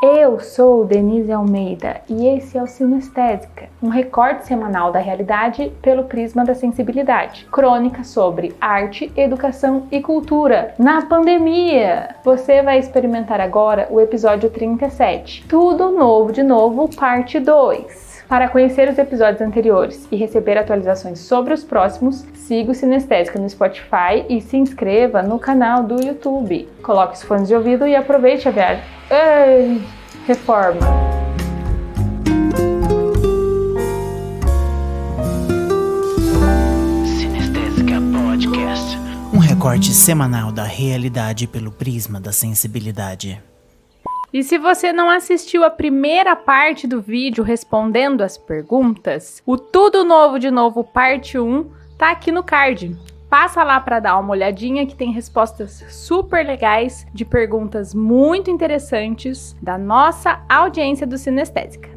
Eu sou Denise Almeida e esse é o Sinestésica, um recorte semanal da realidade pelo prisma da sensibilidade. Crônica sobre arte, educação e cultura na pandemia. Você vai experimentar agora o episódio 37. Tudo novo de novo, parte 2. Para conhecer os episódios anteriores e receber atualizações sobre os próximos, siga o Sinestésica no Spotify e se inscreva no canal do YouTube. Coloque os fones de ouvido e aproveite a viagem. Ei, reforma! Um recorte semanal da realidade pelo prisma da sensibilidade. E se você não assistiu a primeira parte do vídeo respondendo as perguntas, o Tudo Novo de Novo Parte 1 tá aqui no card. Passa lá para dar uma olhadinha que tem respostas super legais de perguntas muito interessantes da nossa audiência do Sinestésica.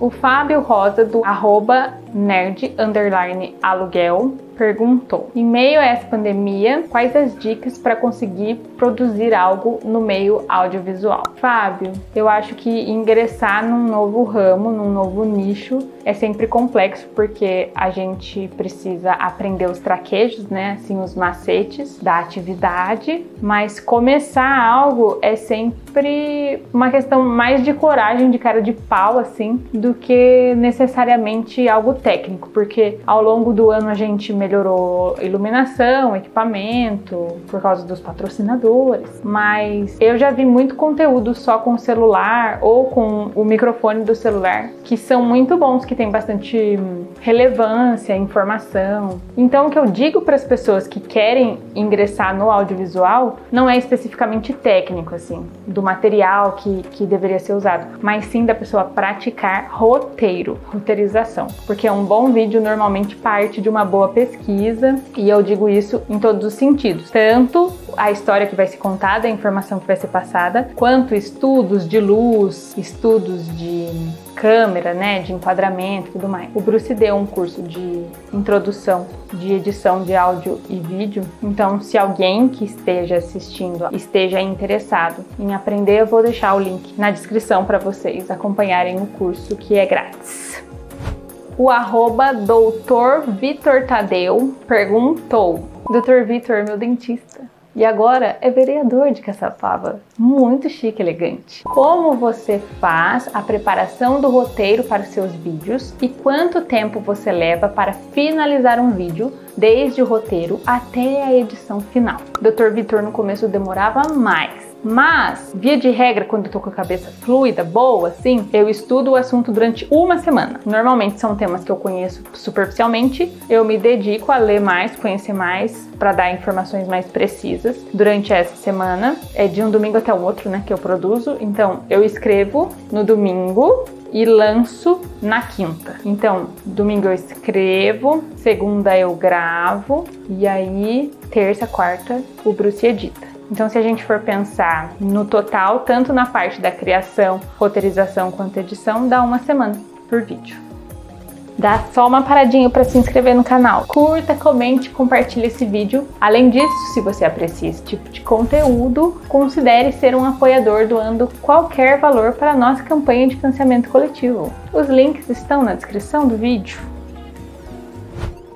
O Fábio Rosa do arroba nerd underline aluguel perguntou: Em meio a essa pandemia, quais as dicas para conseguir produzir algo no meio audiovisual? Fábio, eu acho que ingressar num novo ramo, num novo nicho, é sempre complexo porque a gente precisa aprender os traquejos, né? Assim, os macetes da atividade, mas começar algo é sempre uma questão mais de coragem, de cara de pau, assim, do que necessariamente algo técnico, porque ao longo do ano a gente melhorou melhorou iluminação, equipamento, por causa dos patrocinadores. Mas eu já vi muito conteúdo só com o celular ou com o microfone do celular, que são muito bons, que tem bastante relevância, informação. Então, o que eu digo para as pessoas que querem ingressar no audiovisual não é especificamente técnico, assim, do material que, que deveria ser usado, mas sim da pessoa praticar roteiro, roteirização, porque um bom vídeo normalmente parte de uma boa pesquisa pesquisa, e eu digo isso em todos os sentidos, tanto a história que vai ser contada, a informação que vai ser passada, quanto estudos de luz, estudos de câmera, né, de enquadramento e tudo mais. O Bruce deu um curso de introdução de edição de áudio e vídeo, então se alguém que esteja assistindo esteja interessado em aprender, eu vou deixar o link na descrição para vocês acompanharem o curso que é grátis o arroba doutor Vitor Tadeu perguntou: Doutor Vitor, meu dentista. E agora é vereador de Caçapava. Muito chique, elegante. Como você faz a preparação do roteiro para os seus vídeos e quanto tempo você leva para finalizar um vídeo, desde o roteiro até a edição final? Dr. Vitor no começo demorava mais mas, via de regra, quando eu tô com a cabeça fluida, boa, assim, eu estudo o assunto durante uma semana. Normalmente são temas que eu conheço superficialmente, eu me dedico a ler mais, conhecer mais, para dar informações mais precisas durante essa semana. É de um domingo até o outro, né, que eu produzo. Então, eu escrevo no domingo, e lanço na quinta. Então, domingo eu escrevo, segunda eu gravo e aí terça, quarta o Bruce edita. Então, se a gente for pensar no total, tanto na parte da criação, roteirização quanto edição, dá uma semana por vídeo. Dá só uma paradinha para se inscrever no canal. Curta, comente, compartilhe esse vídeo. Além disso, se você aprecia esse tipo de conteúdo, considere ser um apoiador doando qualquer valor para a nossa campanha de financiamento coletivo. Os links estão na descrição do vídeo.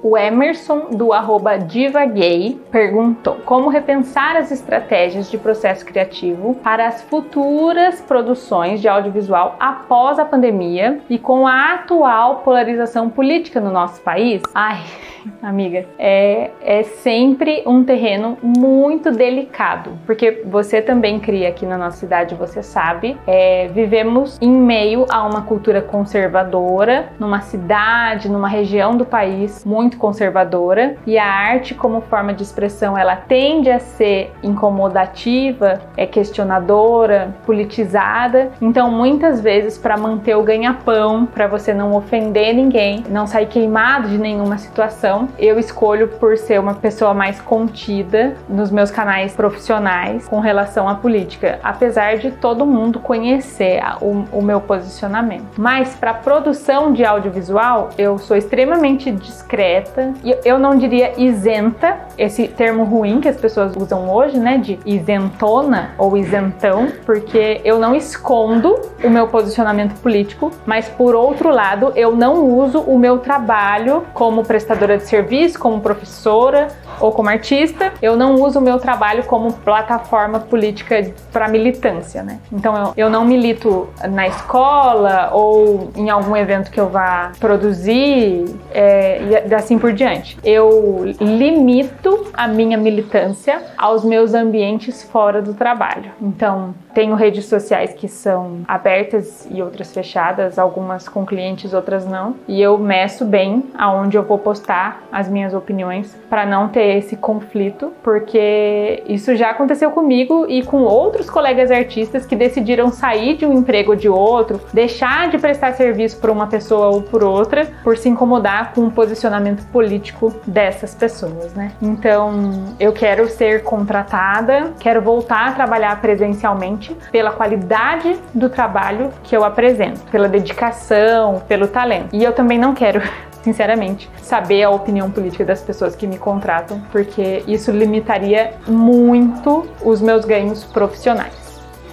O Emerson, do arroba divagay, perguntou como repensar as estratégias de processo criativo para as futuras produções de audiovisual após a pandemia e com a atual polarização política no nosso país. Ai, amiga, é, é sempre um terreno muito delicado, porque você também cria aqui na nossa cidade, você sabe, é, vivemos em meio a uma cultura conservadora, numa cidade, numa região do país muito muito conservadora e a arte como forma de expressão ela tende a ser incomodativa, é questionadora, politizada. Então, muitas vezes para manter o ganha-pão, para você não ofender ninguém, não sair queimado de nenhuma situação, eu escolho por ser uma pessoa mais contida nos meus canais profissionais com relação à política, apesar de todo mundo conhecer o, o meu posicionamento. Mas para produção de audiovisual, eu sou extremamente discreta aberta. E eu não diria isenta, esse termo ruim que as pessoas usam hoje, né, de isentona ou isentão, porque eu não escondo o meu posicionamento político, mas por outro lado, eu não uso o meu trabalho como prestadora de serviço, como professora ou como artista, eu não uso o meu trabalho como plataforma política para militância, né? Então eu, eu não milito na escola ou em algum evento que eu vá produzir é, e assim por diante. Eu limito a minha militância aos meus ambientes fora do trabalho. Então, tenho redes sociais que são abertas e outras fechadas, algumas com clientes, outras não. E eu meço bem aonde eu vou postar as minhas opiniões para não ter esse conflito, porque isso já aconteceu comigo e com outros colegas artistas que decidiram sair de um emprego ou de outro, deixar de prestar serviço por uma pessoa ou por outra, por se incomodar com o posicionamento político dessas pessoas, né? Então, eu quero ser contratada, quero voltar a trabalhar presencialmente pela qualidade do trabalho que eu apresento, pela dedicação, pelo talento. E eu também não quero sinceramente, saber a opinião política das pessoas que me contratam, porque isso limitaria muito os meus ganhos profissionais.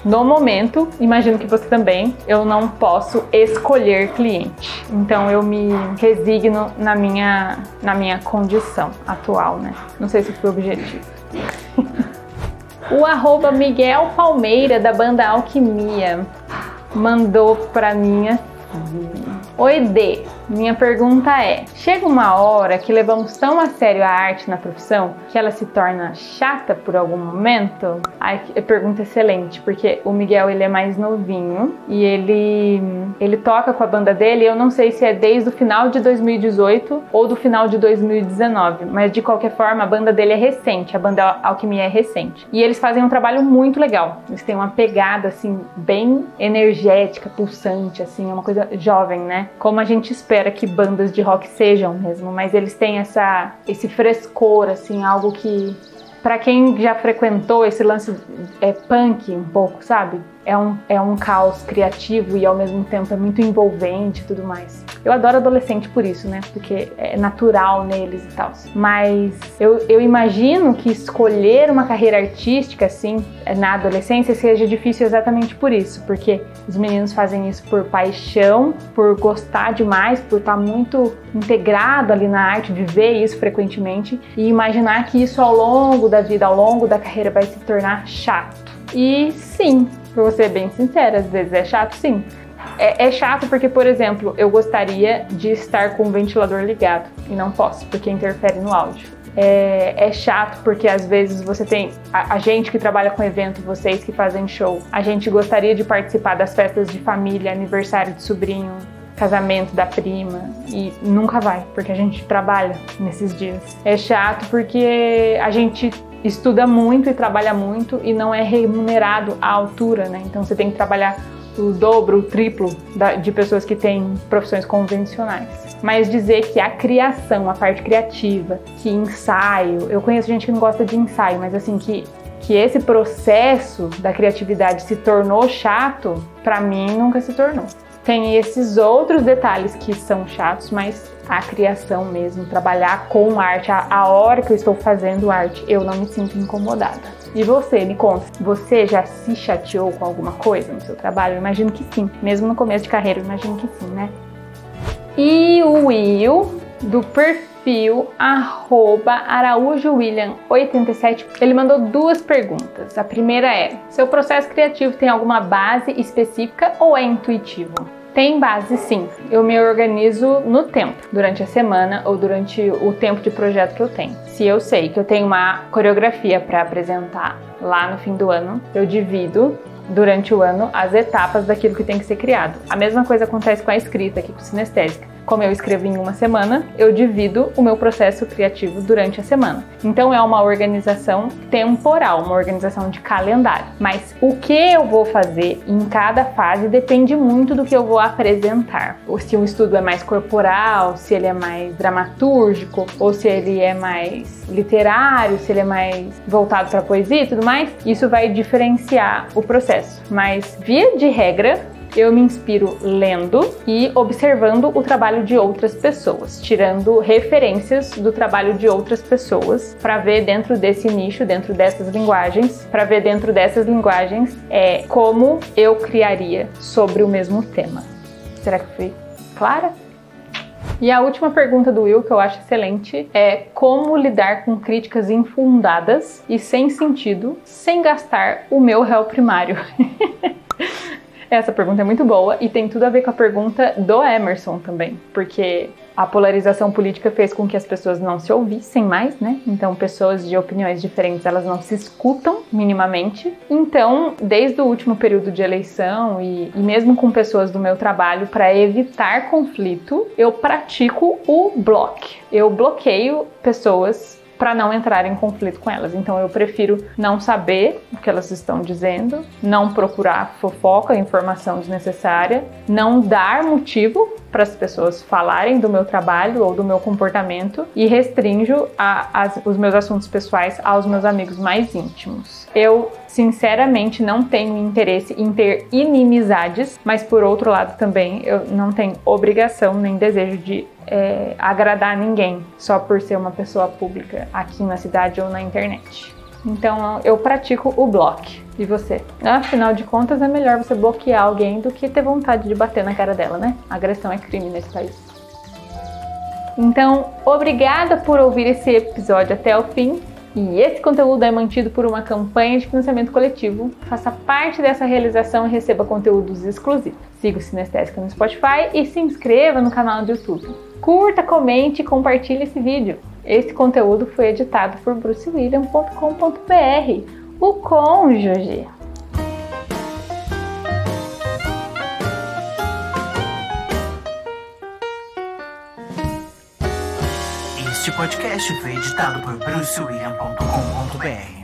No momento, imagino que você também, eu não posso escolher cliente. Então eu me resigno na minha, na minha condição atual, né? Não sei se foi o objetivo. O arroba Miguel Palmeira, da banda Alquimia, mandou pra mim assim. Oi, D. Minha pergunta é: chega uma hora que levamos tão a sério a arte na profissão que ela se torna chata por algum momento? Ai, pergunta excelente, porque o Miguel ele é mais novinho e ele ele toca com a banda dele. Eu não sei se é desde o final de 2018 ou do final de 2019, mas de qualquer forma a banda dele é recente, a banda Alquimia é recente. E eles fazem um trabalho muito legal. Eles têm uma pegada assim bem energética, pulsante, assim, é uma coisa jovem, né? Como a gente espera que bandas de rock sejam mesmo, mas eles têm essa esse frescor assim, algo que para quem já frequentou esse lance é punk um pouco, sabe? É um, é um caos criativo e ao mesmo tempo é muito envolvente e tudo mais. Eu adoro adolescente por isso, né? Porque é natural neles e tal. Mas eu, eu imagino que escolher uma carreira artística, assim, na adolescência seja difícil exatamente por isso. Porque os meninos fazem isso por paixão, por gostar demais, por estar muito integrado ali na arte, viver isso frequentemente e imaginar que isso ao longo da vida, ao longo da carreira vai se tornar chato. E sim, Pra você ser bem sincera, às vezes é chato, sim. É, é, chato porque, por exemplo, eu gostaria de estar com o ventilador ligado e não posso, porque interfere no áudio. É, é chato porque às vezes você tem a, a, gente que trabalha com evento, vocês que fazem show, a gente gostaria de participar das festas de família, aniversário de sobrinho, casamento da prima e nunca vai, porque a gente trabalha nesses dias. É chato porque a gente estuda muito e trabalha muito e não é remunerado à altura, né? Então você tem que trabalhar o dobro, o triplo de pessoas que têm profissões convencionais. Mas dizer que a criação, a parte criativa, que ensaio, eu conheço gente que não gosta de ensaio, mas assim que que esse processo da criatividade se tornou chato, para mim nunca se tornou. Tem esses outros detalhes que são chatos, mas a criação mesmo, trabalhar com arte, a, a hora que eu estou fazendo arte, eu não me sinto incomodada. E você, me conta, você já se chateou com alguma coisa no seu trabalho? Eu imagino que sim, mesmo no começo de carreira, eu imagino que sim, né? E o Will, do perfil arroba araújowilliam87, ele mandou duas perguntas. A primeira é, seu processo criativo tem alguma base específica ou é intuitivo? Tem base sim. Eu me organizo no tempo, durante a semana ou durante o tempo de projeto que eu tenho. Se eu sei que eu tenho uma coreografia para apresentar lá no fim do ano, eu divido durante o ano as etapas daquilo que tem que ser criado. A mesma coisa acontece com a escrita aqui com sinestésica. Como eu escrevo em uma semana, eu divido o meu processo criativo durante a semana. Então é uma organização temporal, uma organização de calendário. Mas o que eu vou fazer em cada fase depende muito do que eu vou apresentar. Ou se o estudo é mais corporal, se ele é mais dramatúrgico, ou se ele é mais literário, se ele é mais voltado para poesia e tudo mais, isso vai diferenciar o processo. Mas via de regra, Eu me inspiro lendo e observando o trabalho de outras pessoas, tirando referências do trabalho de outras pessoas para ver dentro desse nicho, dentro dessas linguagens, para ver dentro dessas linguagens é como eu criaria sobre o mesmo tema. Será que fui clara? E a última pergunta do Will, que eu acho excelente, é como lidar com críticas infundadas e sem sentido, sem gastar o meu réu primário. Essa pergunta é muito boa e tem tudo a ver com a pergunta do Emerson também, porque a polarização política fez com que as pessoas não se ouvissem mais, né? Então, pessoas de opiniões diferentes, elas não se escutam minimamente. Então, desde o último período de eleição e, e mesmo com pessoas do meu trabalho, para evitar conflito, eu pratico o block. Eu bloqueio pessoas para não entrar em conflito com elas. Então eu prefiro não saber o que elas estão dizendo, não procurar fofoca, informação desnecessária, não dar motivo para as pessoas falarem do meu trabalho ou do meu comportamento e restringo a, os meus assuntos pessoais aos meus amigos mais íntimos. Eu sinceramente não tenho interesse em ter inimizades, mas por outro lado também eu não tenho obrigação nem desejo de é, agradar ninguém só por ser uma pessoa pública aqui na cidade ou na internet. Então eu pratico o block. E você? Afinal de contas, é melhor você bloquear alguém do que ter vontade de bater na cara dela, né? agressão é crime nesse país. Então, obrigada por ouvir esse episódio até o fim. E esse conteúdo é mantido por uma campanha de financiamento coletivo. Faça parte dessa realização e receba conteúdos exclusivos. Siga o Sinestésica no Spotify e se inscreva no canal do YouTube. Curta, comente e compartilhe esse vídeo. Esse conteúdo foi editado por brucewilliam.com.br, o cônjuge. Este podcast foi editado por brucewilliam.com.br.